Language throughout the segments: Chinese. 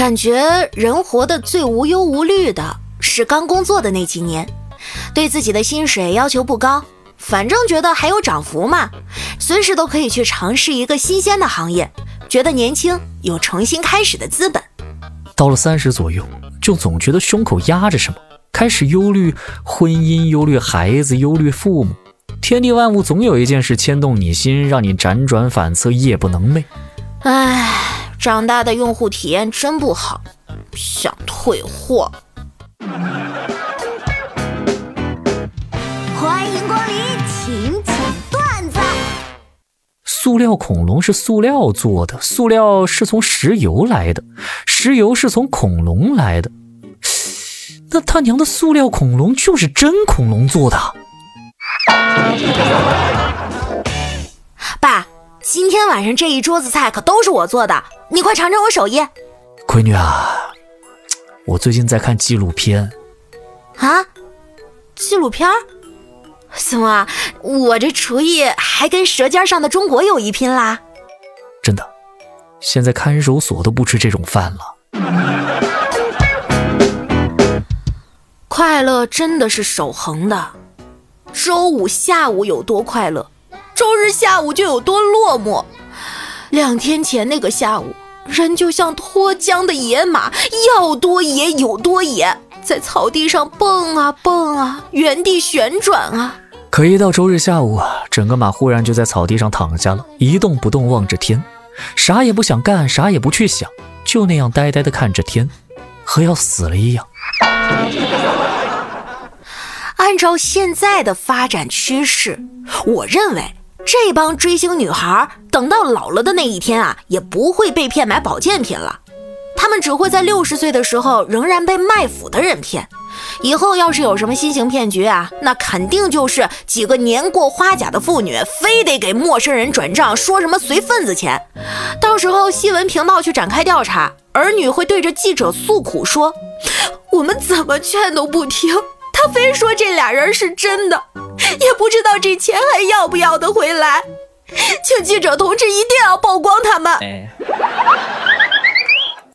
感觉人活得最无忧无虑的是刚工作的那几年，对自己的薪水要求不高，反正觉得还有涨幅嘛，随时都可以去尝试一个新鲜的行业，觉得年轻有重新开始的资本。到了三十左右，就总觉得胸口压着什么，开始忧虑婚姻，忧虑孩子，忧虑父母。天地万物总有一件事牵动你心，让你辗转反侧，夜不能寐。唉。长大的用户体验真不好，想退货。欢迎光临，请讲段子。塑料恐龙是塑料做的，塑料是从石油来的，石油是从恐龙来的。那他娘的塑料恐龙就是真恐龙做的？爸。今天晚上这一桌子菜可都是我做的，你快尝尝我手艺。闺女啊，我最近在看纪录片。啊？纪录片？怎么，我这厨艺还跟《舌尖上的中国》有一拼啦？真的，现在看守所都不吃这种饭了。快乐真的是守恒的，周五下午有多快乐？周日下午就有多落寞。两天前那个下午，人就像脱缰的野马，要多野有多野，在草地上蹦啊蹦啊，原地旋转啊。可一到周日下午，整个马忽然就在草地上躺下了，一动不动，望着天，啥也不想干，啥也不去想，就那样呆呆地看着天，和要死了一样。按照现在的发展趋势，我认为。这帮追星女孩等到老了的那一天啊，也不会被骗买保健品了。她们只会在六十岁的时候仍然被卖腐的人骗。以后要是有什么新型骗局啊，那肯定就是几个年过花甲的妇女，非得给陌生人转账，说什么随份子钱。到时候新闻频道去展开调查，儿女会对着记者诉苦说：“我们怎么劝都不听。”他非说这俩人是真的，也不知道这钱还要不要得回来，请记者同志一定要曝光他们。哎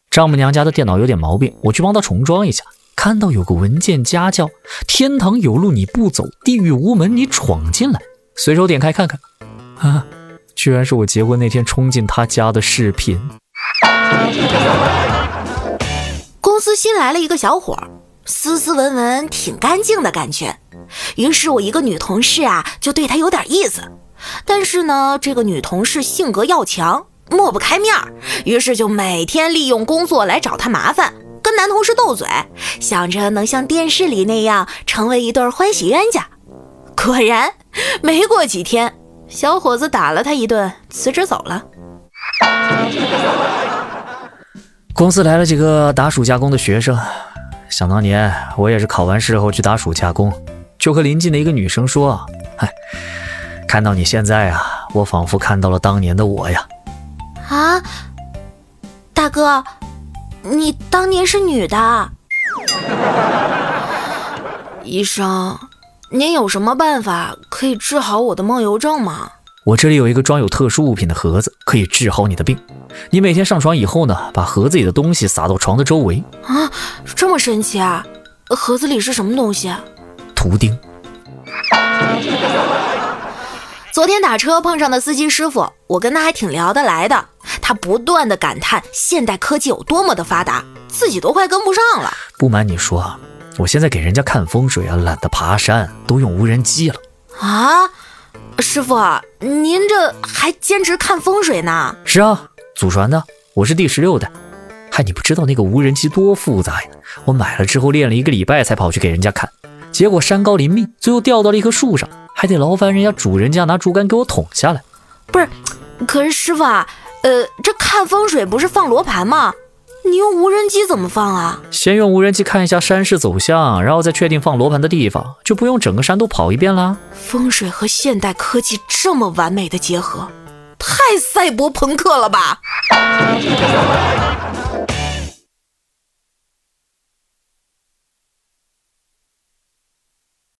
丈母娘家的电脑有点毛病，我去帮她重装一下。看到有个文件夹叫“天堂有路你不走，地狱无门你闯进来”，随手点开看看，啊，居然是我结婚那天冲进他家的视频。公司新来了一个小伙。斯斯文文，挺干净的感觉。于是我一个女同事啊，就对他有点意思。但是呢，这个女同事性格要强，抹不开面儿，于是就每天利用工作来找他麻烦，跟男同事斗嘴，想着能像电视里那样成为一对欢喜冤家。果然，没过几天，小伙子打了他一顿，辞职走了。公司来了几个打暑假工的学生。想当年，我也是考完试后去打暑假工，就和邻近的一个女生说：“嗨，看到你现在啊，我仿佛看到了当年的我呀。”啊，大哥，你当年是女的？医生，您有什么办法可以治好我的梦游症吗？我这里有一个装有特殊物品的盒子，可以治好你的病。你每天上床以后呢，把盒子里的东西撒到床的周围啊，这么神奇啊！盒子里是什么东西？图钉。昨天打车碰上的司机师傅，我跟他还挺聊得来的。他不断的感叹现代科技有多么的发达，自己都快跟不上了。不瞒你说，我现在给人家看风水啊，懒得爬山，都用无人机了啊。师傅，您这还兼职看风水呢？是啊，祖传的，我是第十六代。嗨，你不知道那个无人机多复杂呀！我买了之后练了一个礼拜才跑去给人家看，结果山高林密，最后掉到了一棵树上，还得劳烦人家主人家拿竹竿给我捅下来。不是，可是师傅啊，呃，这看风水不是放罗盘吗？你用无人机怎么放啊？先用无人机看一下山势走向，然后再确定放罗盘的地方，就不用整个山都跑一遍啦。风水和现代科技这么完美的结合，太赛博朋克了吧！